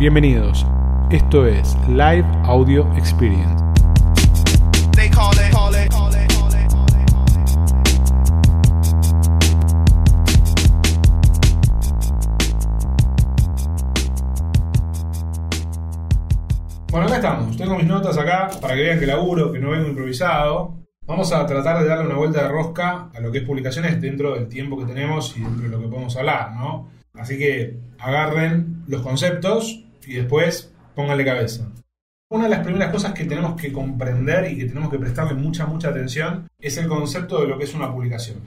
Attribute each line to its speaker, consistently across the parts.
Speaker 1: Bienvenidos. Esto es Live Audio Experience. Bueno, acá estamos. Tengo mis notas acá para que vean que laburo, que no vengo improvisado. Vamos a tratar de darle una vuelta de rosca a lo que es publicaciones dentro del tiempo que tenemos y dentro de lo que podemos hablar, ¿no? Así que agarren los conceptos y después pónganle cabeza. Una de las primeras cosas que tenemos que comprender y que tenemos que prestarle mucha, mucha atención es el concepto de lo que es una publicación.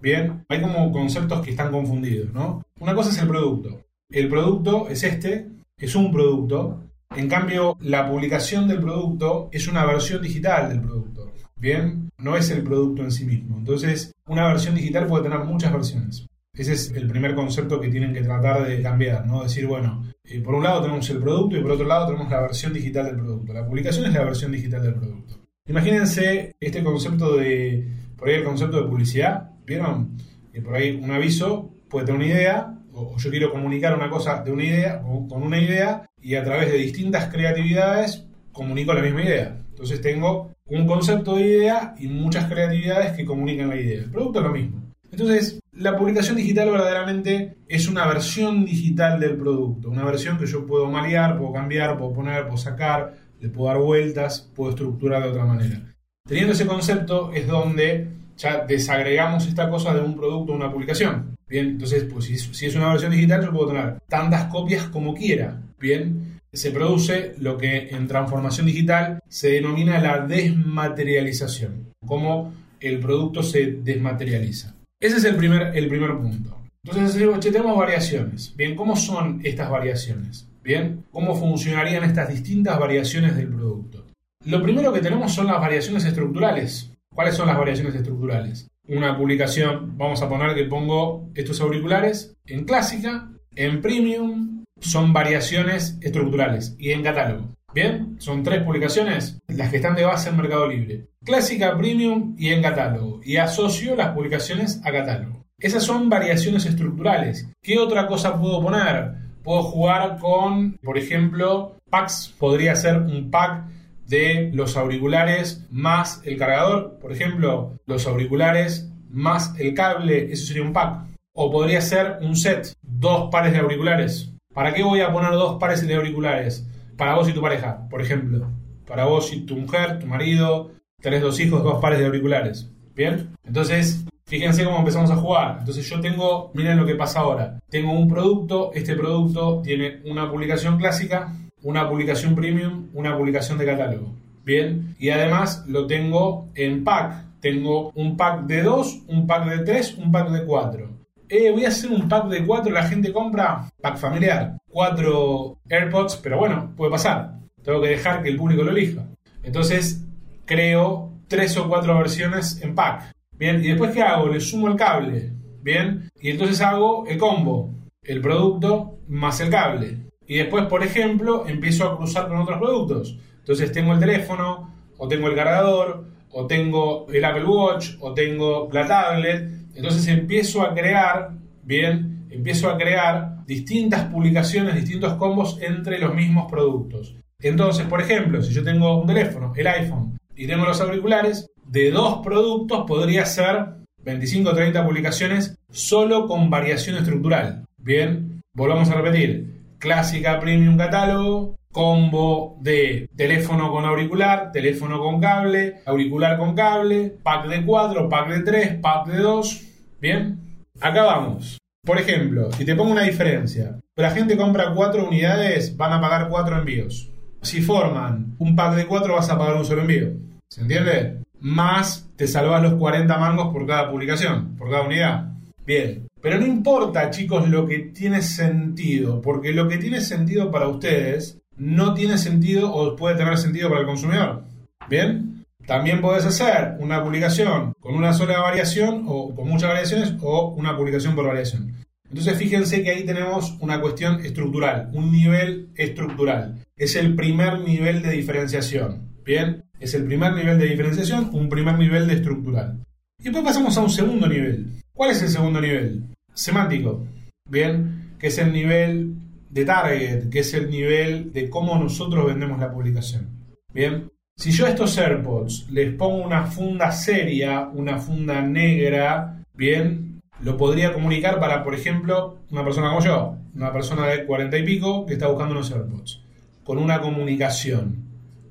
Speaker 1: Bien, hay como conceptos que están confundidos, ¿no? Una cosa es el producto. El producto es este, es un producto, en cambio, la publicación del producto es una versión digital del producto. Bien, no es el producto en sí mismo. Entonces, una versión digital puede tener muchas versiones. Ese es el primer concepto que tienen que tratar de cambiar, ¿no? Decir, bueno, eh, por un lado tenemos el producto y por otro lado tenemos la versión digital del producto. La publicación es la versión digital del producto. Imagínense este concepto de, por ahí el concepto de publicidad, ¿vieron? Que por ahí un aviso puede tener una idea, o yo quiero comunicar una cosa de una idea, con una idea, y a través de distintas creatividades comunico la misma idea. Entonces tengo un concepto de idea y muchas creatividades que comunican la idea. El producto es lo mismo. Entonces, la publicación digital verdaderamente es una versión digital del producto, una versión que yo puedo malear, puedo cambiar, puedo poner, puedo sacar, le puedo dar vueltas, puedo estructurar de otra manera. Teniendo ese concepto es donde ya desagregamos esta cosa de un producto a una publicación. Bien, entonces, pues si es una versión digital, yo puedo tener tantas copias como quiera. Bien, se produce lo que en transformación digital se denomina la desmaterialización, cómo el producto se desmaterializa. Ese es el primer, el primer punto. Entonces, tenemos variaciones. Bien, ¿cómo son estas variaciones? Bien, ¿cómo funcionarían estas distintas variaciones del producto? Lo primero que tenemos son las variaciones estructurales. ¿Cuáles son las variaciones estructurales? Una publicación, vamos a poner que pongo estos auriculares en clásica, en premium, son variaciones estructurales y en catálogo. Bien, son tres publicaciones, las que están de base en Mercado Libre. Clásica, Premium y en catálogo. Y asocio las publicaciones a catálogo. Esas son variaciones estructurales. ¿Qué otra cosa puedo poner? Puedo jugar con, por ejemplo, packs. Podría ser un pack de los auriculares más el cargador. Por ejemplo, los auriculares más el cable. Eso sería un pack. O podría ser un set. Dos pares de auriculares. ¿Para qué voy a poner dos pares de auriculares? Para vos y tu pareja, por ejemplo. Para vos y tu mujer, tu marido, tenés dos hijos, dos pares de auriculares. ¿Bien? Entonces, fíjense cómo empezamos a jugar. Entonces yo tengo, miren lo que pasa ahora. Tengo un producto, este producto tiene una publicación clásica, una publicación premium, una publicación de catálogo. Bien, y además lo tengo en pack. Tengo un pack de dos, un pack de tres, un pack de cuatro. Eh, voy a hacer un pack de cuatro, la gente compra pack familiar, cuatro AirPods, pero bueno, puede pasar. Tengo que dejar que el público lo elija. Entonces, creo tres o cuatro versiones en pack. Bien, y después ¿qué hago? Le sumo el cable. Bien, y entonces hago el combo, el producto más el cable. Y después, por ejemplo, empiezo a cruzar con otros productos. Entonces tengo el teléfono, o tengo el cargador, o tengo el Apple Watch, o tengo la tablet. Entonces empiezo a crear, bien, empiezo a crear distintas publicaciones, distintos combos entre los mismos productos. Entonces, por ejemplo, si yo tengo un teléfono, el iPhone, y tengo los auriculares, de dos productos podría ser 25 o 30 publicaciones solo con variación estructural. Bien, volvamos a repetir. Clásica Premium Catálogo, combo de teléfono con auricular, teléfono con cable, auricular con cable, pack de 4, pack de 3, pack de 2. Bien, acá vamos. Por ejemplo, si te pongo una diferencia, la gente compra 4 unidades, van a pagar 4 envíos. Si forman un pack de 4, vas a pagar un solo envío. ¿Se entiende? Más te salvas los 40 mangos por cada publicación, por cada unidad. Bien. Pero no importa, chicos, lo que tiene sentido, porque lo que tiene sentido para ustedes no tiene sentido o puede tener sentido para el consumidor. Bien. También puedes hacer una publicación con una sola variación o con muchas variaciones o una publicación por variación. Entonces fíjense que ahí tenemos una cuestión estructural, un nivel estructural. Es el primer nivel de diferenciación. Bien, es el primer nivel de diferenciación, un primer nivel de estructural. Y después pasamos a un segundo nivel. ¿Cuál es el segundo nivel? Semántico. Bien, que es el nivel de target, que es el nivel de cómo nosotros vendemos la publicación. Bien, si yo a estos AirPods les pongo una funda seria, una funda negra, bien, lo podría comunicar para, por ejemplo, una persona como yo, una persona de 40 y pico que está buscando unos AirPods, con una comunicación.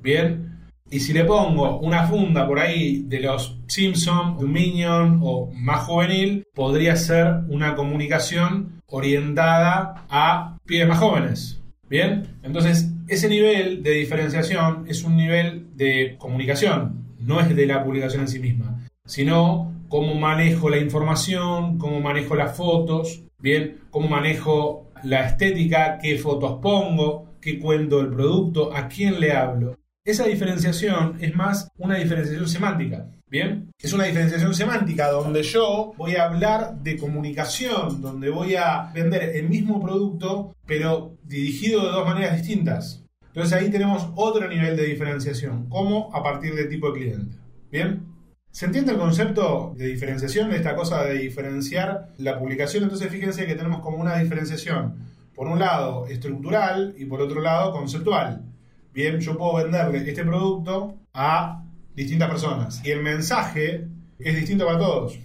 Speaker 1: Bien, y si le pongo una funda por ahí de los Simpson, de un Minion o más juvenil, podría ser una comunicación orientada a pibes más jóvenes. Bien, entonces ese nivel de diferenciación es un nivel de comunicación, no es de la publicación en sí misma, sino cómo manejo la información, cómo manejo las fotos, bien, cómo manejo la estética, qué fotos pongo, qué cuento del producto, a quién le hablo. Esa diferenciación es más una diferenciación semántica. Bien, es una diferenciación semántica donde yo voy a hablar de comunicación, donde voy a vender el mismo producto, pero dirigido de dos maneras distintas. Entonces ahí tenemos otro nivel de diferenciación, como a partir del tipo de cliente. Bien, ¿se entiende el concepto de diferenciación, de esta cosa de diferenciar la publicación? Entonces fíjense que tenemos como una diferenciación, por un lado estructural y por otro lado conceptual. Bien, yo puedo venderle este producto a distintas personas. Y el mensaje es distinto para todos.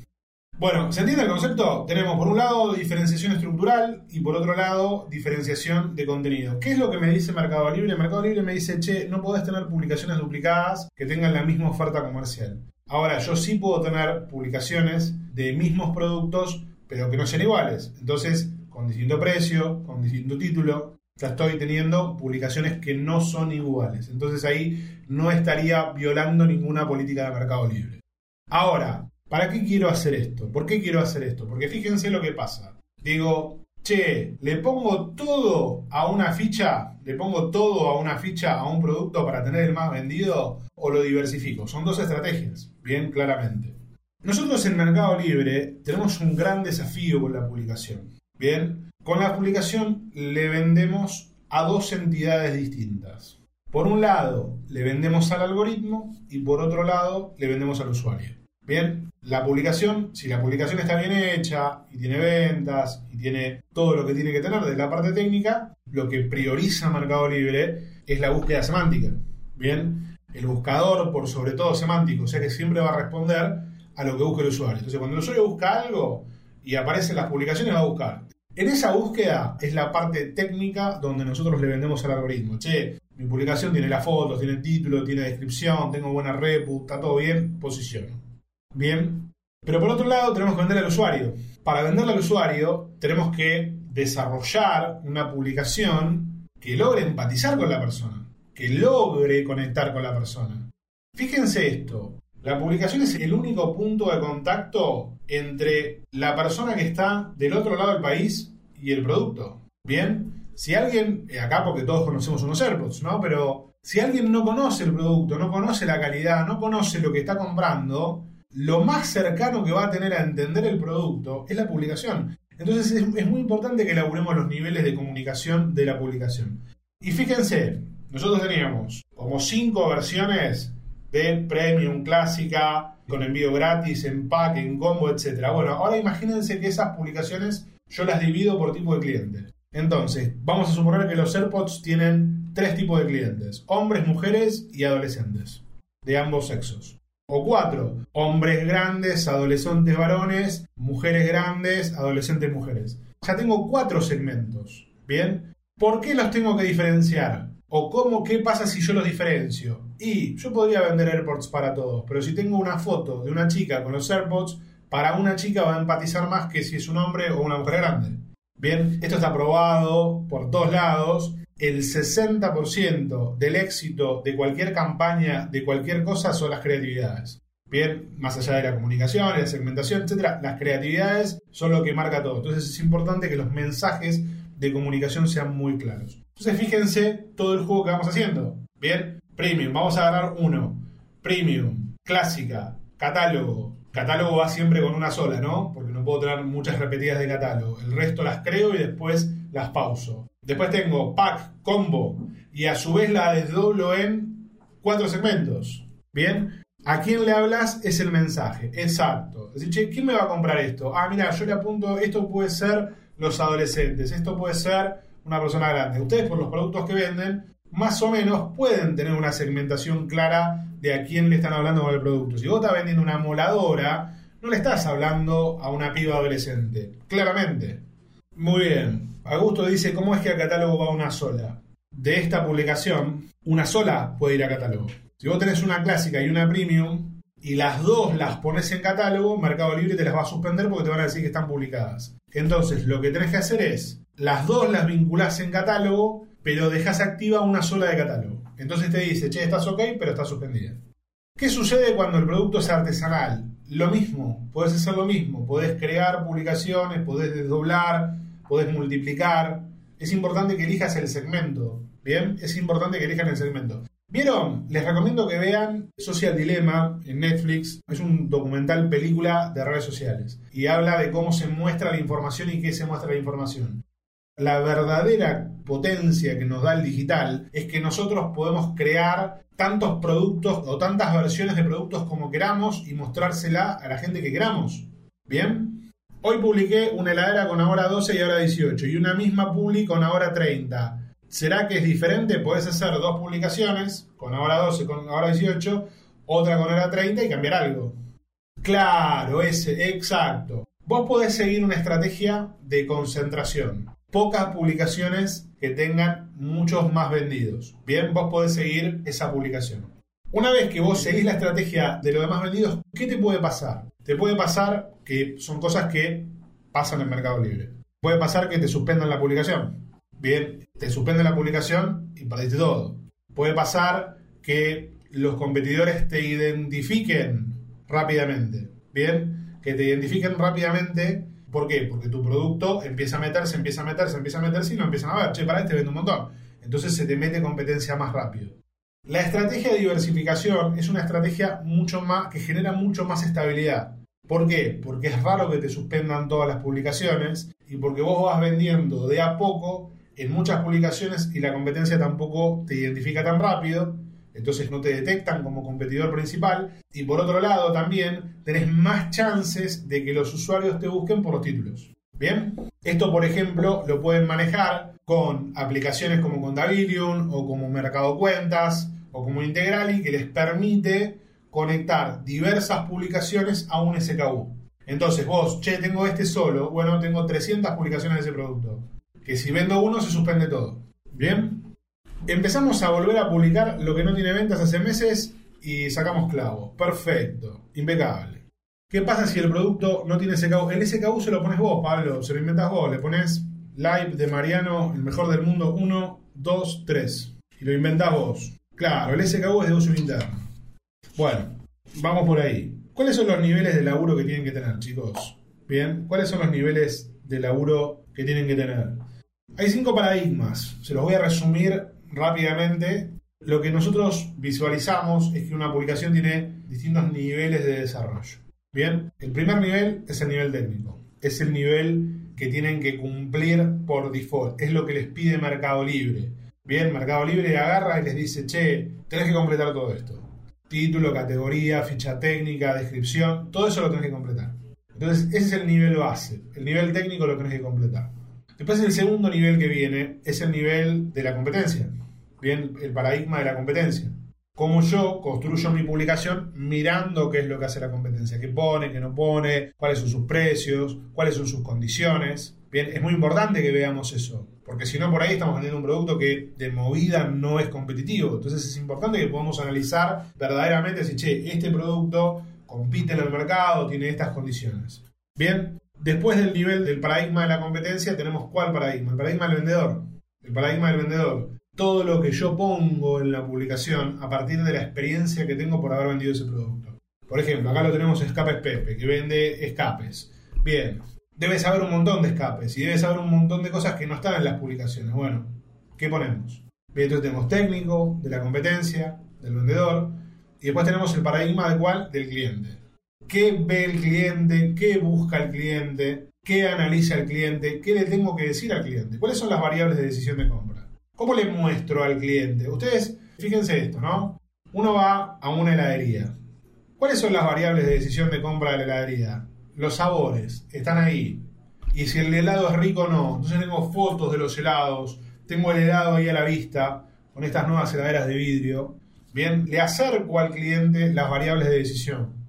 Speaker 1: Bueno, ¿se entiende el concepto? Tenemos por un lado diferenciación estructural y por otro lado diferenciación de contenido. ¿Qué es lo que me dice Mercado Libre? Mercado Libre me dice, che, no podés tener publicaciones duplicadas que tengan la misma oferta comercial. Ahora, yo sí puedo tener publicaciones de mismos productos, pero que no sean iguales. Entonces, con distinto precio, con distinto título, ya estoy teniendo publicaciones que no son iguales. Entonces ahí no estaría violando ninguna política de mercado libre. Ahora, ¿para qué quiero hacer esto? ¿Por qué quiero hacer esto? Porque fíjense lo que pasa. Digo, che, le pongo todo a una ficha, le pongo todo a una ficha, a un producto para tener el más vendido o lo diversifico. Son dos estrategias, bien claramente. Nosotros en Mercado Libre tenemos un gran desafío con la publicación. Bien, con la publicación le vendemos a dos entidades distintas. Por un lado, le vendemos al algoritmo y por otro lado, le vendemos al usuario. Bien, la publicación, si la publicación está bien hecha y tiene ventas y tiene todo lo que tiene que tener desde la parte técnica, lo que prioriza Mercado Libre es la búsqueda semántica. Bien, el buscador, por sobre todo semántico, o sea que siempre va a responder a lo que busca el usuario. Entonces, cuando el usuario busca algo y aparecen las publicaciones, va a buscar en esa búsqueda es la parte técnica donde nosotros le vendemos al algoritmo. Che, mi publicación tiene las fotos, tiene el título, tiene descripción, tengo buena repu, está todo bien, posiciono. Bien. Pero por otro lado tenemos que vender al usuario. Para venderle al usuario tenemos que desarrollar una publicación que logre empatizar con la persona, que logre conectar con la persona. Fíjense esto, la publicación es el único punto de contacto entre la persona que está del otro lado del país y el producto. Bien, si alguien, eh, acá porque todos conocemos unos AirPods, ¿no? Pero si alguien no conoce el producto, no conoce la calidad, no conoce lo que está comprando, lo más cercano que va a tener a entender el producto es la publicación. Entonces es, muy importante que elaboremos los niveles de comunicación de la publicación. Y fíjense, nosotros teníamos como cinco versiones de premium, clásica, con envío gratis, empaque, en combo, etc. Bueno, ahora imagínense que esas publicaciones yo las divido por tipo de cliente. Entonces, vamos a suponer que los AirPods tienen tres tipos de clientes, hombres, mujeres y adolescentes, de ambos sexos. O cuatro, hombres grandes, adolescentes varones, mujeres grandes, adolescentes mujeres. Ya tengo cuatro segmentos. ¿Bien? ¿Por qué los tengo que diferenciar? ¿O cómo, qué pasa si yo los diferencio? Y yo podría vender AirPods para todos, pero si tengo una foto de una chica con los AirPods, para una chica va a empatizar más que si es un hombre o una mujer grande. Bien, esto está probado por todos lados. El 60% del éxito de cualquier campaña, de cualquier cosa, son las creatividades. Bien, más allá de la comunicación, la segmentación, etc., las creatividades son lo que marca todo. Entonces es importante que los mensajes de comunicación sean muy claros. Entonces fíjense todo el juego que vamos haciendo. Bien, premium, vamos a agarrar uno. Premium, clásica, catálogo. Catálogo va siempre con una sola, ¿no? Porque no puedo tener muchas repetidas de catálogo. El resto las creo y después las pauso. Después tengo pack, combo y a su vez la desdoblo en cuatro segmentos. Bien, ¿A quién le hablas? Es el mensaje. Exacto. Decir, ¿quién me va a comprar esto? Ah, mira, yo le apunto, esto puede ser los adolescentes, esto puede ser una persona grande. Ustedes por los productos que venden, más o menos pueden tener una segmentación clara de a quién le están hablando con el producto. Si vos estás vendiendo una moladora, no le estás hablando a una piba adolescente, claramente. Muy bien. Augusto dice, ¿cómo es que a catálogo va una sola? De esta publicación, una sola puede ir a catálogo. Si vos tenés una clásica y una premium, y las dos las pones en catálogo, Mercado Libre te las va a suspender porque te van a decir que están publicadas. Entonces, lo que tenés que hacer es, las dos las vinculás en catálogo, pero dejas activa una sola de catálogo. Entonces te dice, che, estás ok, pero está suspendida. ¿Qué sucede cuando el producto es artesanal? Lo mismo, podés hacer lo mismo, podés crear publicaciones, podés desdoblar, podés multiplicar. Es importante que elijas el segmento, ¿bien? Es importante que elijan el segmento. ¿Vieron? Les recomiendo que vean Social Dilemma en Netflix. Es un documental película de redes sociales. Y habla de cómo se muestra la información y qué se muestra la información. La verdadera potencia que nos da el digital es que nosotros podemos crear tantos productos o tantas versiones de productos como queramos y mostrársela a la gente que queramos. ¿Bien? Hoy publiqué una heladera con ahora 12 y ahora 18 y una misma publi con ahora 30 ¿Será que es diferente? Puedes hacer dos publicaciones, con ahora 12, con ahora 18, otra con ahora 30 y cambiar algo. Claro, ese, exacto. Vos podés seguir una estrategia de concentración. Pocas publicaciones que tengan muchos más vendidos. Bien, vos podés seguir esa publicación. Una vez que vos seguís la estrategia de los demás vendidos, ¿qué te puede pasar? Te puede pasar que son cosas que pasan en Mercado Libre. Puede pasar que te suspendan la publicación bien, te suspende la publicación y perdiste todo. Puede pasar que los competidores te identifiquen rápidamente, bien, que te identifiquen rápidamente. ¿Por qué? Porque tu producto empieza a meterse, empieza a meterse, empieza a meterse y lo empiezan a ver. Che, para este vende un montón. Entonces se te mete competencia más rápido. La estrategia de diversificación es una estrategia mucho más que genera mucho más estabilidad. ¿Por qué? Porque es raro que te suspendan todas las publicaciones y porque vos vas vendiendo de a poco en muchas publicaciones y la competencia tampoco te identifica tan rápido, entonces no te detectan como competidor principal. Y por otro lado también tenés más chances de que los usuarios te busquen por los títulos. Bien, esto por ejemplo lo pueden manejar con aplicaciones como Contabilium o como Mercado Cuentas o como Integrali que les permite conectar diversas publicaciones a un SKU. Entonces vos, che, tengo este solo, bueno, tengo 300 publicaciones de ese producto que si vendo uno se suspende todo. Bien. Empezamos a volver a publicar lo que no tiene ventas hace meses y sacamos clavos. Perfecto. Impecable. ¿Qué pasa si el producto no tiene SKU? El SKU se lo pones vos, Pablo. Se lo inventas vos. Le pones live de Mariano, el mejor del mundo, 1, 2, 3. Y lo inventás vos. Claro, el SKU es de uso interno. Bueno, vamos por ahí. ¿Cuáles son los niveles de laburo que tienen que tener, chicos? Bien, ¿cuáles son los niveles de laburo que tienen que tener? Hay cinco paradigmas, se los voy a resumir rápidamente. Lo que nosotros visualizamos es que una publicación tiene distintos niveles de desarrollo. Bien, el primer nivel es el nivel técnico, es el nivel que tienen que cumplir por default, es lo que les pide Mercado Libre. Bien, Mercado Libre agarra y les dice, che, tenés que completar todo esto. Título, categoría, ficha técnica, descripción, todo eso lo tenés que completar. Entonces, ese es el nivel base. El nivel técnico lo tenés que completar. Después el segundo nivel que viene es el nivel de la competencia. Bien, el paradigma de la competencia. Cómo yo construyo mi publicación mirando qué es lo que hace la competencia, qué pone, qué no pone, cuáles son sus precios, cuáles son sus condiciones. Bien, es muy importante que veamos eso, porque si no por ahí estamos vendiendo un producto que de movida no es competitivo. Entonces es importante que podamos analizar verdaderamente si, che, este producto compite en el mercado, tiene estas condiciones. Bien, Después del nivel del paradigma de la competencia, tenemos cuál paradigma? El paradigma del vendedor. El paradigma del vendedor. Todo lo que yo pongo en la publicación a partir de la experiencia que tengo por haber vendido ese producto. Por ejemplo, acá lo tenemos Escapes Pepe, que vende escapes. Bien, debe saber un montón de escapes y debe saber un montón de cosas que no están en las publicaciones. Bueno, ¿qué ponemos? Bien, entonces tenemos técnico, de la competencia, del vendedor, y después tenemos el paradigma de cuál? Del cliente qué ve el cliente, qué busca el cliente, qué analiza el cliente, qué le tengo que decir al cliente, cuáles son las variables de decisión de compra. ¿Cómo le muestro al cliente? Ustedes, fíjense esto, ¿no? Uno va a una heladería. ¿Cuáles son las variables de decisión de compra de la heladería? Los sabores, están ahí. y si el helado es rico o no. Entonces tengo fotos de los helados, tengo el helado ahí a la vista, con estas nuevas heladeras de vidrio. Bien, le acerco al cliente las variables de decisión.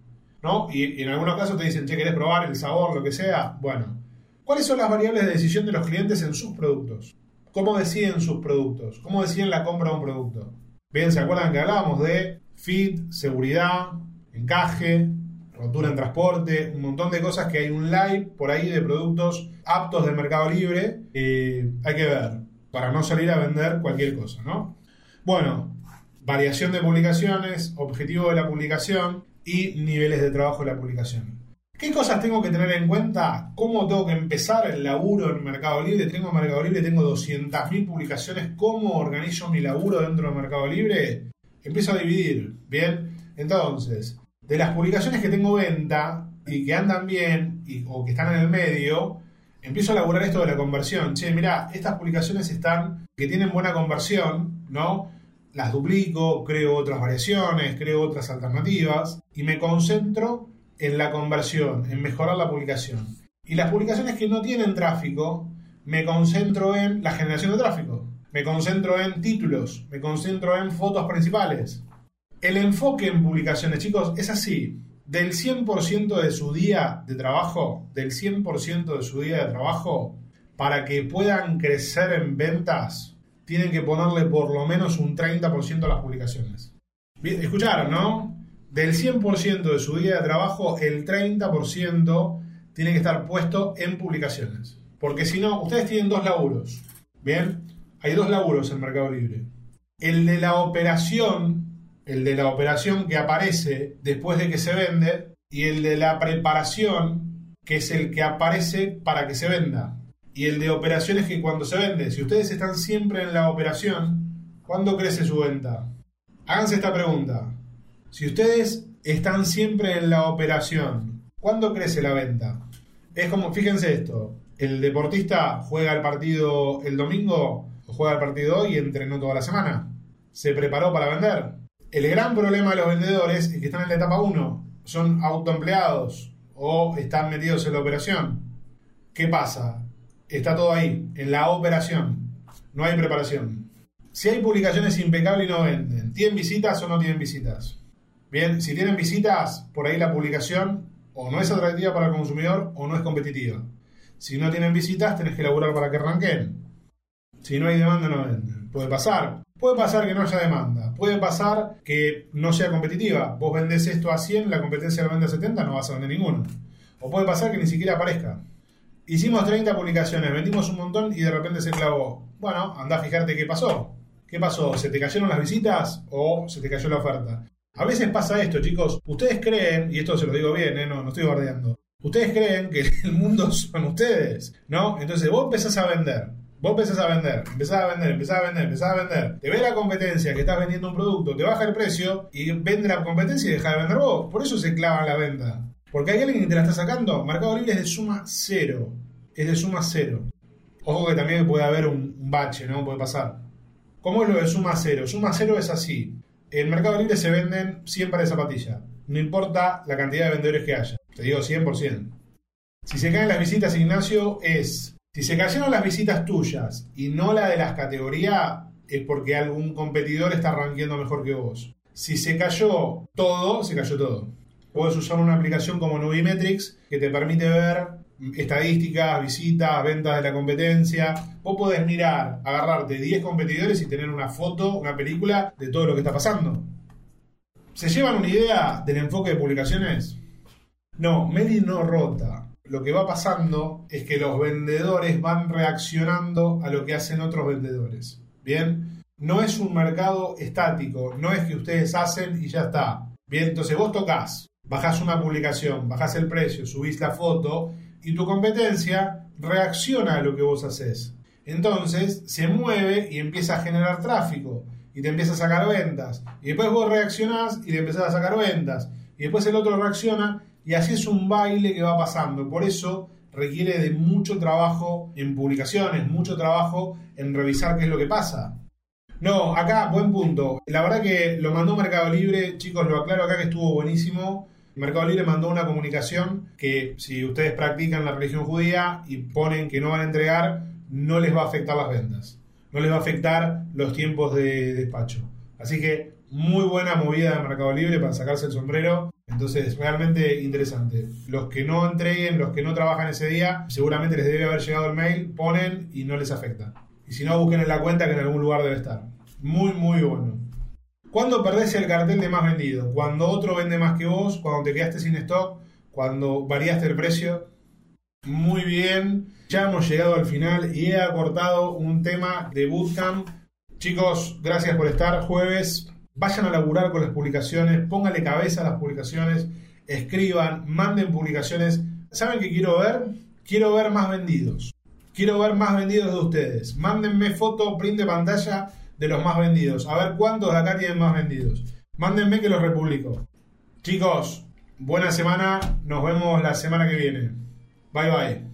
Speaker 1: ¿No? Y, en algunos casos te dicen, che, ¿querés probar el sabor, lo que sea? Bueno, ¿cuáles son las variables de decisión de los clientes en sus productos? ¿Cómo deciden sus productos? ¿Cómo deciden la compra de un producto? Bien, ¿se acuerdan que hablábamos de fit, seguridad, encaje, rotura en transporte, un montón de cosas que hay un live por ahí de productos aptos del mercado libre. hay que ver, para no salir a vender cualquier cosa, ¿no? Bueno, variación de publicaciones, objetivo de la publicación y niveles de trabajo de la publicación. ¿Qué cosas tengo que tener en cuenta? ¿Cómo tengo que empezar el laburo en Mercado Libre? Tengo Mercado Libre, tengo 200.000 publicaciones. ¿Cómo organizo mi laburo dentro de Mercado Libre? Empiezo a dividir, ¿bien? Entonces, de las publicaciones que tengo venta y que andan bien o que están en el medio, empiezo a elaborar esto de la conversión. Che, mira, estas publicaciones están que tienen buena conversión, ¿no? Las duplico, creo otras variaciones, creo otras alternativas y me concentro en la conversión, en mejorar la publicación. Y las publicaciones que no tienen tráfico, me concentro en la generación de tráfico. Me concentro en títulos, me concentro en fotos principales, el enfoque en publicaciones, chicos, es así. Del 100% de su día de trabajo, del 100% de su día de trabajo, para que puedan crecer en ventas, tienen que ponerle por lo menos un 30% a las publicaciones. escucharon, ¿no? Del 100% de su día de trabajo, el 30% tiene que estar puesto en publicaciones. Porque si no, ustedes tienen dos laburos. Bien, hay dos laburos en Mercado Libre. El de la operación el de la operación que aparece después de que se vende y el de la preparación, que es el que aparece para que se venda. Y el de operaciones que cuando se vende, si ustedes están siempre en la operación, ¿cuándo crece su venta? Háganse esta pregunta. Si ustedes están siempre en la operación, ¿cuándo crece la venta? Es como, fíjense esto, el deportista juega el partido el domingo juega el partido hoy y entrenó toda la semana. ¿Se preparó para vender? El gran problema de los vendedores es que están en la etapa 1, son autoempleados o están metidos en la operación. ¿Qué pasa? Está todo ahí, en la operación. No hay preparación. Si hay publicaciones impecables y no venden, ¿tienen visitas o no tienen visitas? Bien, si tienen visitas, por ahí la publicación o no es atractiva para el consumidor o no es competitiva. Si no tienen visitas, tenés que elaborar para que arranquen. Si no hay demanda, no venden. Puede pasar. Puede pasar que no haya demanda, puede pasar que no sea competitiva. Vos vendés esto a 100, la competencia lo vende a 70, no vas a vender ninguno. O puede pasar que ni siquiera aparezca. Hicimos 30 publicaciones, vendimos un montón y de repente se clavó. Bueno, anda a fijarte qué pasó. ¿Qué pasó? ¿Se te cayeron las visitas o se te cayó la oferta? A veces pasa esto, chicos. Ustedes creen, y esto se lo digo bien, ¿eh? no, no estoy bardeando. Ustedes creen que el mundo son ustedes, ¿no? Entonces vos empezás a vender Vos empezás a vender, empezás a vender, empezás a vender, empezás a vender. Te ve la competencia que estás vendiendo un producto, te baja el precio y vende la competencia y deja de vender vos. Por eso se clava la venta. Porque hay alguien que te la está sacando. Mercado Libre es de suma cero. Es de suma cero. Ojo que también puede haber un, bache, ¿no? Puede pasar. ¿Cómo es lo de suma cero? Suma cero es así. En Mercado Libre se venden 100 pares de zapatillas. No importa la cantidad de vendedores que haya. Te digo 100%. Si se caen las visitas, Ignacio, es si se cayeron las visitas tuyas y no la de las categorías, es porque algún competidor está rankeando mejor que vos. Si se cayó todo, se cayó todo. Puedes usar una aplicación como Nubimetrics que te permite ver estadísticas, visitas, ventas de la competencia. Vos podés mirar, agarrarte 10 competidores y tener una foto, una película de todo lo que está pasando. ¿Se llevan una idea del enfoque de publicaciones? No, Meli no rota lo que va pasando es que los vendedores van reaccionando a lo que hacen otros vendedores. Bien, no es un mercado estático, no es que ustedes hacen y ya está. Bien, entonces vos tocas, bajás una publicación, bajás el precio, subís la foto y tu competencia reacciona a lo que vos haces. Entonces se mueve y empieza a generar tráfico y te empieza a sacar ventas. Y después vos reaccionás y le empezás a sacar ventas. Y después el otro reacciona y así es un baile que va pasando. Por eso requiere de mucho trabajo en publicaciones, mucho trabajo en revisar qué es lo que pasa. No, acá, buen punto. La verdad que lo mandó Mercado Libre, chicos, lo aclaro acá que estuvo buenísimo. Mercado Libre mandó una comunicación que si ustedes practican la religión judía y ponen que no van a entregar, no les va a afectar las ventas, no les va a afectar los tiempos de despacho. Así que muy buena movida de Mercado Libre para sacarse el sombrero. Entonces, realmente interesante. Los que no entreguen, los que no trabajan ese día, seguramente les debe haber llegado el mail, ponen y no les afecta. Y si no, busquen en la cuenta que en algún lugar debe estar. Muy, muy bueno. ¿Cuándo perdés el cartel de más vendido? Cuando otro vende más que vos, cuando te quedaste sin stock, cuando variaste el precio. Muy bien, ya hemos llegado al final y he acortado un tema de Bootcamp. Chicos, gracias por estar. Jueves, vayan a laburar con las publicaciones, pónganle cabeza a las publicaciones, escriban, manden publicaciones. ¿Saben qué quiero ver? Quiero ver más vendidos. Quiero ver más vendidos de ustedes. Mándenme foto, print de pantalla de los más vendidos. A ver cuántos de acá tienen más vendidos. Mándenme que los republico. Chicos, buena semana. Nos vemos la semana que viene. Bye bye.